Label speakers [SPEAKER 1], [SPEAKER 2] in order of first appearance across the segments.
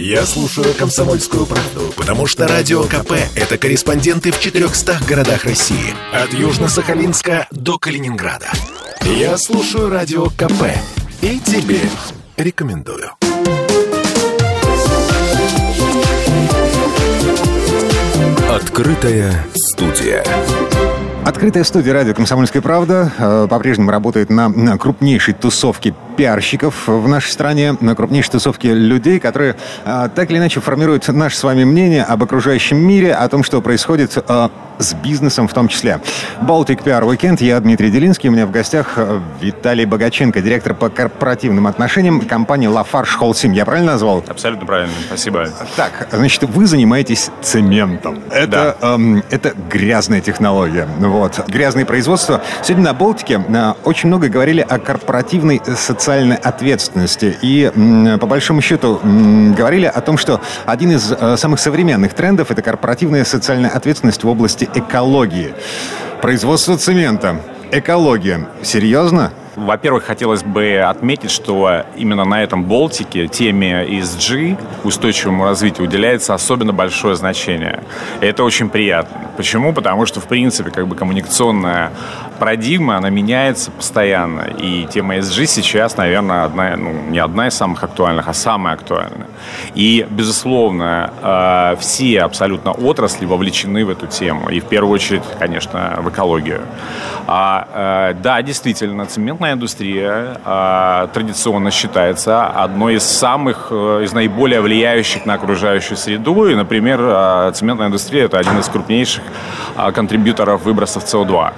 [SPEAKER 1] Я слушаю «Комсомольскую правду», потому что «Радио КП» — это корреспонденты в 400 городах России. От Южно-Сахалинска до Калининграда. Я слушаю «Радио КП» и тебе рекомендую. Открытая студия.
[SPEAKER 2] Открытая студия радио «Комсомольская правда» э, по-прежнему работает на, на крупнейшей тусовке пиарщиков в нашей стране, на крупнейшей тусовке людей, которые э, так или иначе формируют наше с вами мнение об окружающем мире, о том, что происходит э, с бизнесом в том числе. Baltic PR Weekend, я Дмитрий Делинский, у меня в гостях Виталий Богаченко, директор по корпоративным отношениям компании Lafarge Holcim. Я правильно назвал?
[SPEAKER 3] Абсолютно правильно, спасибо.
[SPEAKER 2] Так, значит, вы занимаетесь цементом. Это, да. эм, это грязная технология. Вот. Грязное производство. Сегодня на Балтике э, очень много говорили о корпоративной социальной ответственности. И, по большому счету, говорили о том, что один из э, самых современных трендов – это корпоративная социальная ответственность в области экологии. Производство цемента. Экология. Серьезно?
[SPEAKER 3] Во-первых, хотелось бы отметить, что именно на этом Болтике теме ESG, устойчивому развитию, уделяется особенно большое значение. И это очень приятно. Почему? Потому что, в принципе, как бы коммуникационная парадигма, она меняется постоянно. И тема ESG сейчас, наверное, одна, ну, не одна из самых актуальных, а самая актуальная. И, безусловно, э, все абсолютно отрасли вовлечены в эту тему. И в первую очередь, конечно, в экологию. А, э, да, действительно, цементная индустрия э, традиционно считается одной из самых, из наиболее влияющих на окружающую среду. И, например, цементная индустрия – это один из крупнейших контрибьюторов выбросов СО2.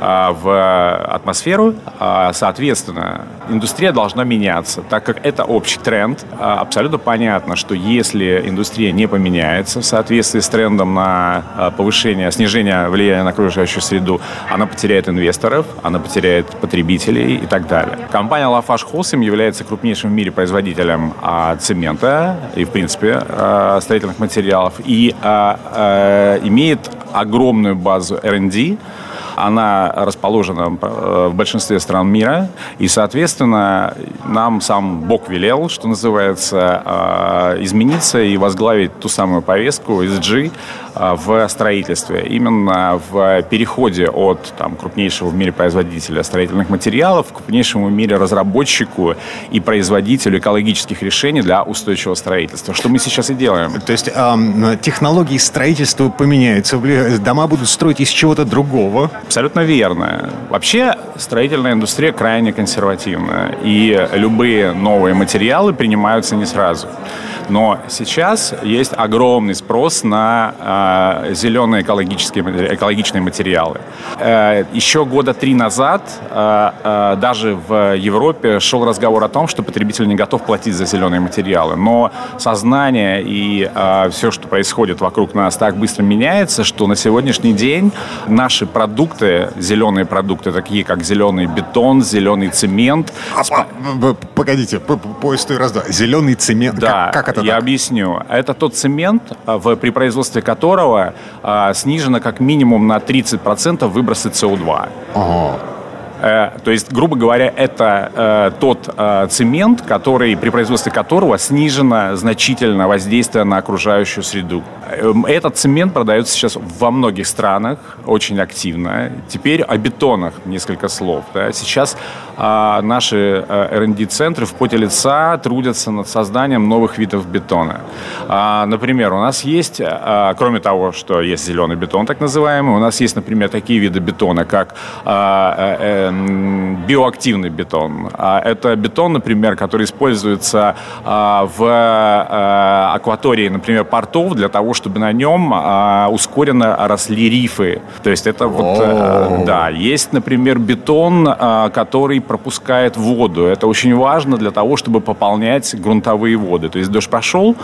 [SPEAKER 3] А, в атмосферу. А, соответственно, индустрия должна меняться, так как это общий тренд. А, абсолютно понятно, что если индустрия не поменяется в соответствии с трендом на повышение, снижение влияния на окружающую среду, она потеряет инвесторов, она потеряет потребителей и так далее. Компания Lafarge Holcim является крупнейшим в мире производителем цемента и, в принципе, строительных материалов и имеет огромную базу R&D, она расположена э, в большинстве стран мира, и, соответственно, нам сам Бог велел, что называется, э, измениться и возглавить ту самую повестку ESG э, в строительстве. Именно в переходе от там, крупнейшего в мире производителя строительных материалов к крупнейшему в мире разработчику и производителю экологических решений для устойчивого строительства. Что мы сейчас и делаем.
[SPEAKER 2] То есть э, технологии строительства поменяются, дома будут строить из чего-то другого.
[SPEAKER 3] Абсолютно верно. Вообще строительная индустрия крайне консервативна, и любые новые материалы принимаются не сразу. Но сейчас есть огромный спрос на э, зеленые экологические, экологичные материалы. Э, еще года три назад э, э, даже в Европе шел разговор о том, что потребитель не готов платить за зеленые материалы. Но сознание и э, все, что происходит вокруг нас, так быстро меняется, что на сегодняшний день наши продукты, зеленые продукты, такие как зеленый бетон, зеленый цемент...
[SPEAKER 2] А, а, погодите, по, по истории раз-два. Зеленый цемент,
[SPEAKER 3] да, как, как это Я так? объясню. Это тот цемент, а, в, при производстве которого а, снижено как минимум на 30% выбросы СО2. Ага. Э, то есть, грубо говоря, это э, тот э, цемент, который, при производстве которого снижено значительно воздействие на окружающую среду. Эм, этот цемент продается сейчас во многих странах очень активно. Теперь о бетонах несколько слов. Да. Сейчас э, наши э, R&D-центры в поте лица трудятся над созданием новых видов бетона. Э, например, у нас есть, э, кроме того, что есть зеленый бетон, так называемый, у нас есть, например, такие виды бетона, как э, э, биоактивный бетон. А это бетон, например, который используется а, в а, акватории, например, портов для того, чтобы на нем ускоренно росли рифы. То есть это вот, э, да, есть, например, бетон, который пропускает воду. Это очень важно для того, чтобы пополнять грунтовые воды. То есть дождь пошел,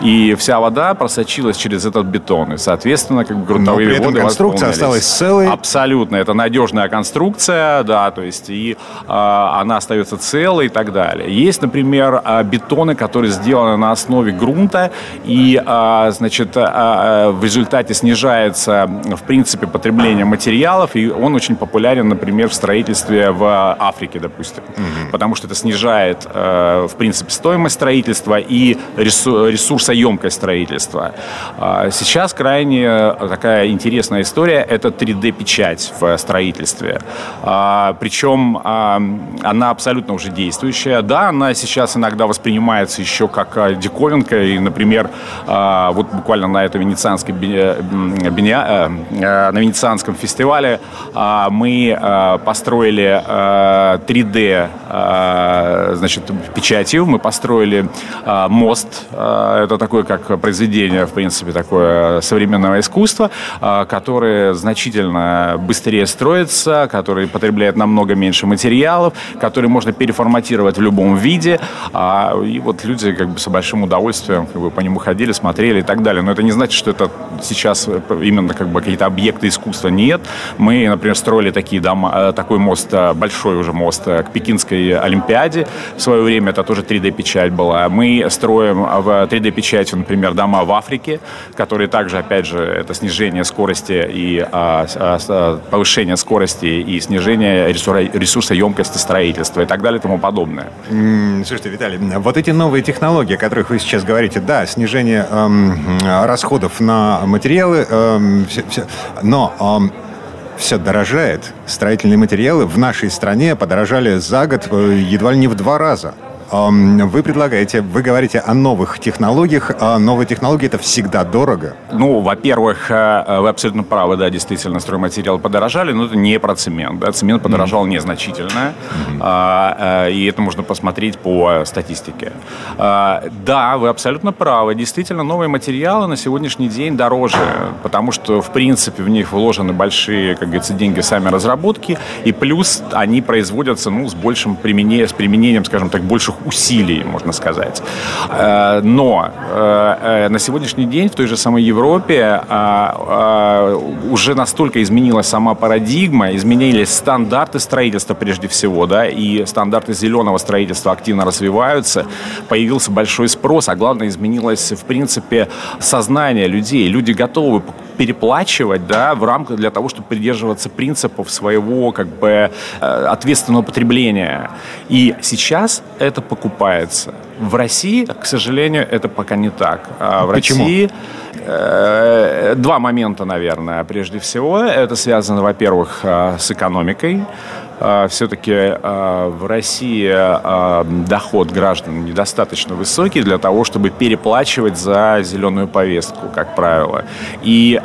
[SPEAKER 3] и вся вода просочилась через этот бетон. И, соответственно, как бы грунтовые
[SPEAKER 2] Но при этом
[SPEAKER 3] воды
[SPEAKER 2] конструкция осталась целой.
[SPEAKER 3] Абсолютно. Это надежная конструкция, да, то есть и она остается целой и так далее. Есть, например, бетоны, которые сделаны на основе грунта, и, значит, в результате снижается, в принципе, потребление материалов, и он очень популярен, например, в строительстве в Африке, допустим, угу. потому что это снижает, в принципе, стоимость строительства и ресурсоемкость строительства. Сейчас крайне такая интересная история – это 3D-печать в строительстве. Причем она абсолютно уже действующая. Да, она сейчас иногда воспринимается еще как а, диковинка. И, например, а, вот буквально на этом венецианском, э, э, на венецианском фестивале а, мы построили 3D значит, печатью. Мы построили мост. Это такое, как произведение, в принципе, такое современного искусства, которое значительно быстрее строится, который потребляет намного меньше материалов, который можно переформатировать в любом виде. А, и вот люди как бы с большим удовольствием как бы, по нему ходили, смотрели и так далее. Но это не значит, что это сейчас именно как бы какие-то объекты искусства. Нет. Мы, например, строили такие дома, э, такой мост, э, большой уже мост э, к Пекинской Олимпиаде. В свое время это тоже 3D-печать была. Мы строим в 3D-печати, например, дома в Африке, которые также, опять же, это снижение скорости и а, а, повышение скорости и снижение ресурсоемкости строительства и так далее и тому подобное.
[SPEAKER 2] Слушайте, Виталий, вот эти новые технологии, о которых вы сейчас говорите, да, снижение эм, расходов на материалы, эм, все, все, но эм, все дорожает. Строительные материалы в нашей стране подорожали за год э, едва ли не в два раза. Вы предлагаете, вы говорите о новых технологиях. А новые технологии это всегда дорого.
[SPEAKER 3] Ну, во-первых, э, вы абсолютно правы, да, действительно, стройматериалы подорожали, но это не про цемент. Да, цемент подорожал mm-hmm. незначительно, mm-hmm. и это можно посмотреть по статистике. А, да, вы абсолютно правы. Действительно, новые материалы на сегодняшний день дороже, потому что, в принципе, в них вложены большие, как говорится, деньги сами разработки, и плюс они производятся, ну, с большим применением, с применением, скажем так, больших усилий, можно сказать. Э, но э, э, на сегодняшний день в той же самой Европе уже настолько изменилась сама парадигма, изменились стандарты строительства прежде всего, да, и стандарты зеленого строительства активно развиваются, появился большой спрос, а главное изменилось, в принципе, сознание людей. Люди готовы переплачивать, да, в рамках для того, чтобы придерживаться принципов своего, как бы, ответственного потребления. И сейчас это покупается. В России, к сожалению, это пока не так. А в
[SPEAKER 2] Почему?
[SPEAKER 3] России э, два момента, наверное. Прежде всего, это связано, во-первых, э, с экономикой. А, все-таки в России доход граждан недостаточно высокий для того, чтобы переплачивать за зеленую повестку, как правило. И,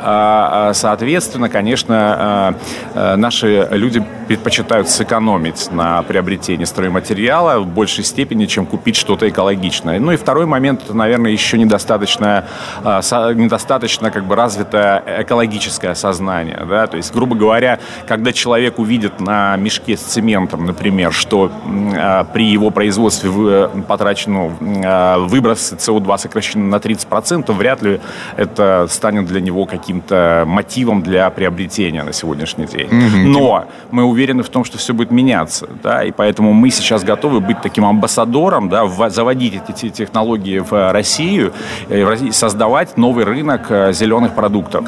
[SPEAKER 3] соответственно, конечно, наши люди предпочитают сэкономить на приобретении стройматериала в большей степени, чем купить что-то экологичное. Ну и второй момент, это, наверное, еще недостаточно, недостаточно как бы развитое экологическое сознание. Да? То есть, грубо говоря, когда человек увидит на мешке с цементом, например, что э, при его производстве вы, потрачено э, выброс СО2 сокращены на 30%, вряд ли это станет для него каким-то мотивом для приобретения на сегодняшний день. Mm-hmm. Но мы уверены в том, что все будет меняться, да, и поэтому мы сейчас готовы быть таким амбассадором, да, заводить эти технологии в Россию, и создавать новый рынок э, зеленых продуктов.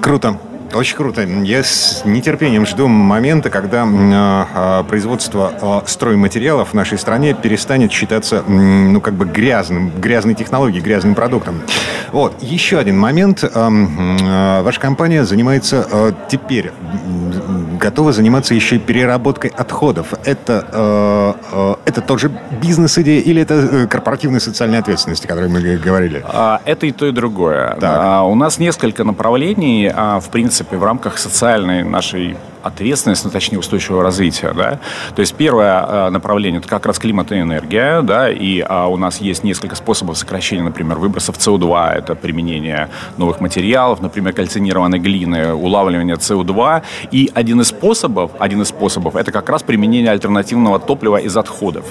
[SPEAKER 2] Круто. Очень круто. Я с нетерпением жду момента, когда э, производство э, стройматериалов в нашей стране перестанет считаться, ну, как бы грязным, грязной технологией, грязным продуктом. Вот. Еще один момент. Э, э, ваша компания занимается э, теперь готова заниматься еще и переработкой отходов. Это, э, э, это тоже бизнес-идея или это э, корпоративная социальная ответственность, о которой мы говорили?
[SPEAKER 3] А, это и то, и другое. Так. А, у нас несколько направлений, а, в принципе, в рамках социальной нашей ответственность, ну, точнее, устойчивого развития, да. То есть первое э, направление – это как раз климат и энергия, да, и а, у нас есть несколько способов сокращения, например, выбросов СО2, это применение новых материалов, например, кальцинированной глины, улавливание СО2, и один из способов, один из способов – это как раз применение альтернативного топлива из отходов.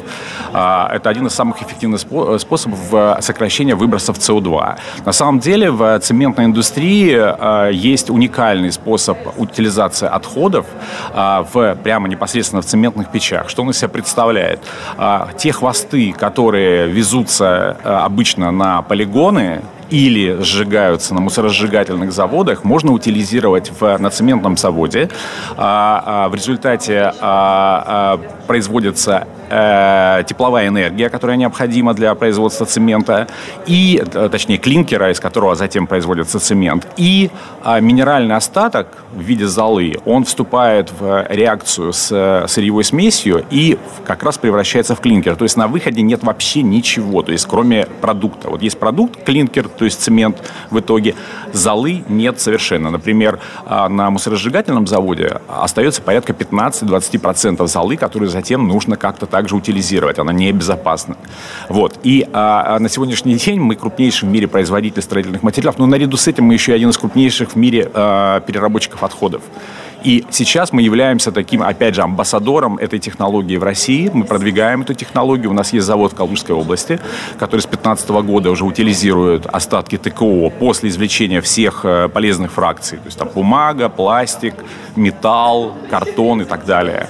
[SPEAKER 3] А, это один из самых эффективных способов сокращения выбросов СО2. На самом деле в цементной индустрии а, есть уникальный способ утилизации отходов, отходов а, в, прямо непосредственно в цементных печах. Что он из себя представляет? А, те хвосты, которые везутся а, обычно на полигоны, или сжигаются на мусоросжигательных заводах, можно утилизировать в, на цементном заводе. А, а, в результате а, а, производится э, тепловая энергия, которая необходима для производства цемента, и, э, точнее, клинкера, из которого затем производится цемент, и э, минеральный остаток в виде золы, он вступает в реакцию с э, сырьевой смесью и как раз превращается в клинкер. То есть на выходе нет вообще ничего, то есть кроме продукта. Вот есть продукт, клинкер, то есть цемент в итоге, золы нет совершенно. Например, э, на мусоросжигательном заводе остается порядка 15-20% золы, которые затем нужно как-то так также утилизировать, она небезопасна. Вот. И а, а, на сегодняшний день мы крупнейший в мире производитель строительных материалов, но наряду с этим мы еще один из крупнейших в мире а, переработчиков отходов. И сейчас мы являемся таким, опять же, амбассадором этой технологии в России. Мы продвигаем эту технологию. У нас есть завод в Калужской области, который с 2015 года уже утилизирует остатки ТКО после извлечения всех э, полезных фракций. То есть там бумага, пластик, металл, картон и так далее.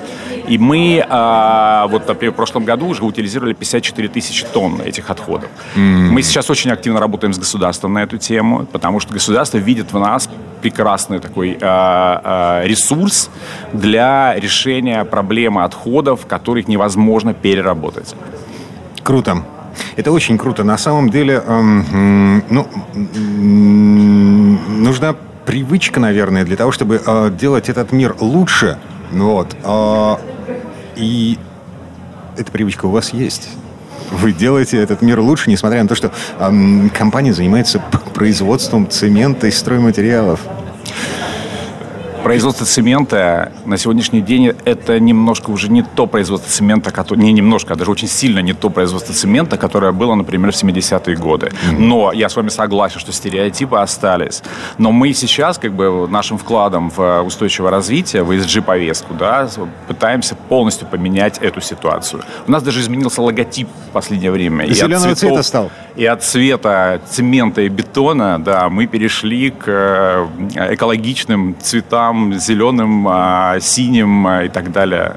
[SPEAKER 3] И мы э, вот, например, в прошлом году уже утилизировали 54 тысячи тонн этих отходов. Mm. Мы сейчас очень активно работаем с государством на эту тему, потому что государство видит в нас прекрасный такой э, э, ресурс для решения проблемы отходов, которых невозможно переработать.
[SPEAKER 2] Круто. Это очень круто. На самом деле, эм, ну, нужна привычка, наверное, для того, чтобы э, делать этот мир лучше. Вот. Э, и эта привычка у вас есть. Вы делаете этот мир лучше, несмотря на то, что эм, компания занимается производством цемента и стройматериалов.
[SPEAKER 3] Производство цемента на сегодняшний день это немножко уже не то производство цемента, которое, не немножко, а даже очень сильно не то производство цемента, которое было, например, в 70-е годы. Но я с вами согласен, что стереотипы остались. Но мы сейчас как бы нашим вкладом в устойчивое развитие, в ESG-повестку, да, пытаемся полностью поменять эту ситуацию. У нас даже изменился логотип в последнее время.
[SPEAKER 2] И, и зеленого цветов, цвета стал.
[SPEAKER 3] И от цвета цемента и бетона, да, мы перешли к э, экологичным цветам цветам, зеленым, а, синим а, и так далее.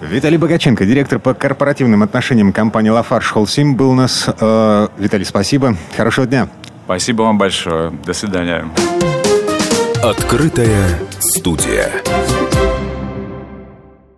[SPEAKER 2] Виталий Богаченко, директор по корпоративным отношениям компании «Лафарш Холсим» был у нас. Э, Виталий, спасибо. Хорошего дня.
[SPEAKER 3] Спасибо вам большое. До свидания.
[SPEAKER 1] Открытая студия.